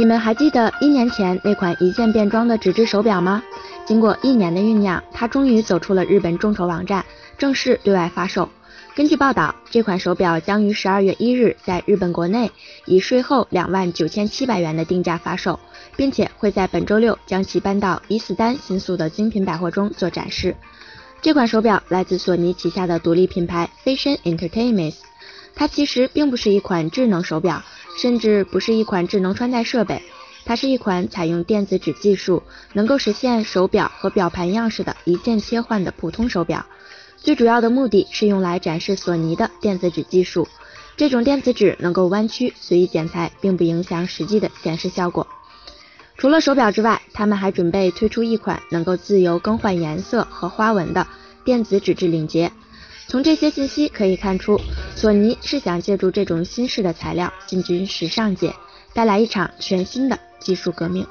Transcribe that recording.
你们还记得一年前那款一键变装的纸质手表吗？经过一年的酝酿，它终于走出了日本众筹网站，正式对外发售。根据报道，这款手表将于十二月一日在日本国内以税后两万九千七百元的定价发售，并且会在本周六将其搬到伊斯丹新宿的精品百货中做展示。这款手表来自索尼旗下的独立品牌 Fashion Entertainment，它其实并不是一款智能手表，甚至不是一款智能穿戴设备，它是一款采用电子纸技术，能够实现手表和表盘样式的一键切换的普通手表。最主要的目的是用来展示索尼的电子纸技术。这种电子纸能够弯曲、随意剪裁，并不影响实际的显示效果。除了手表之外，他们还准备推出一款能够自由更换颜色和花纹的电子纸质领结。从这些信息可以看出，索尼是想借助这种新式的材料进军时尚界，带来一场全新的技术革命。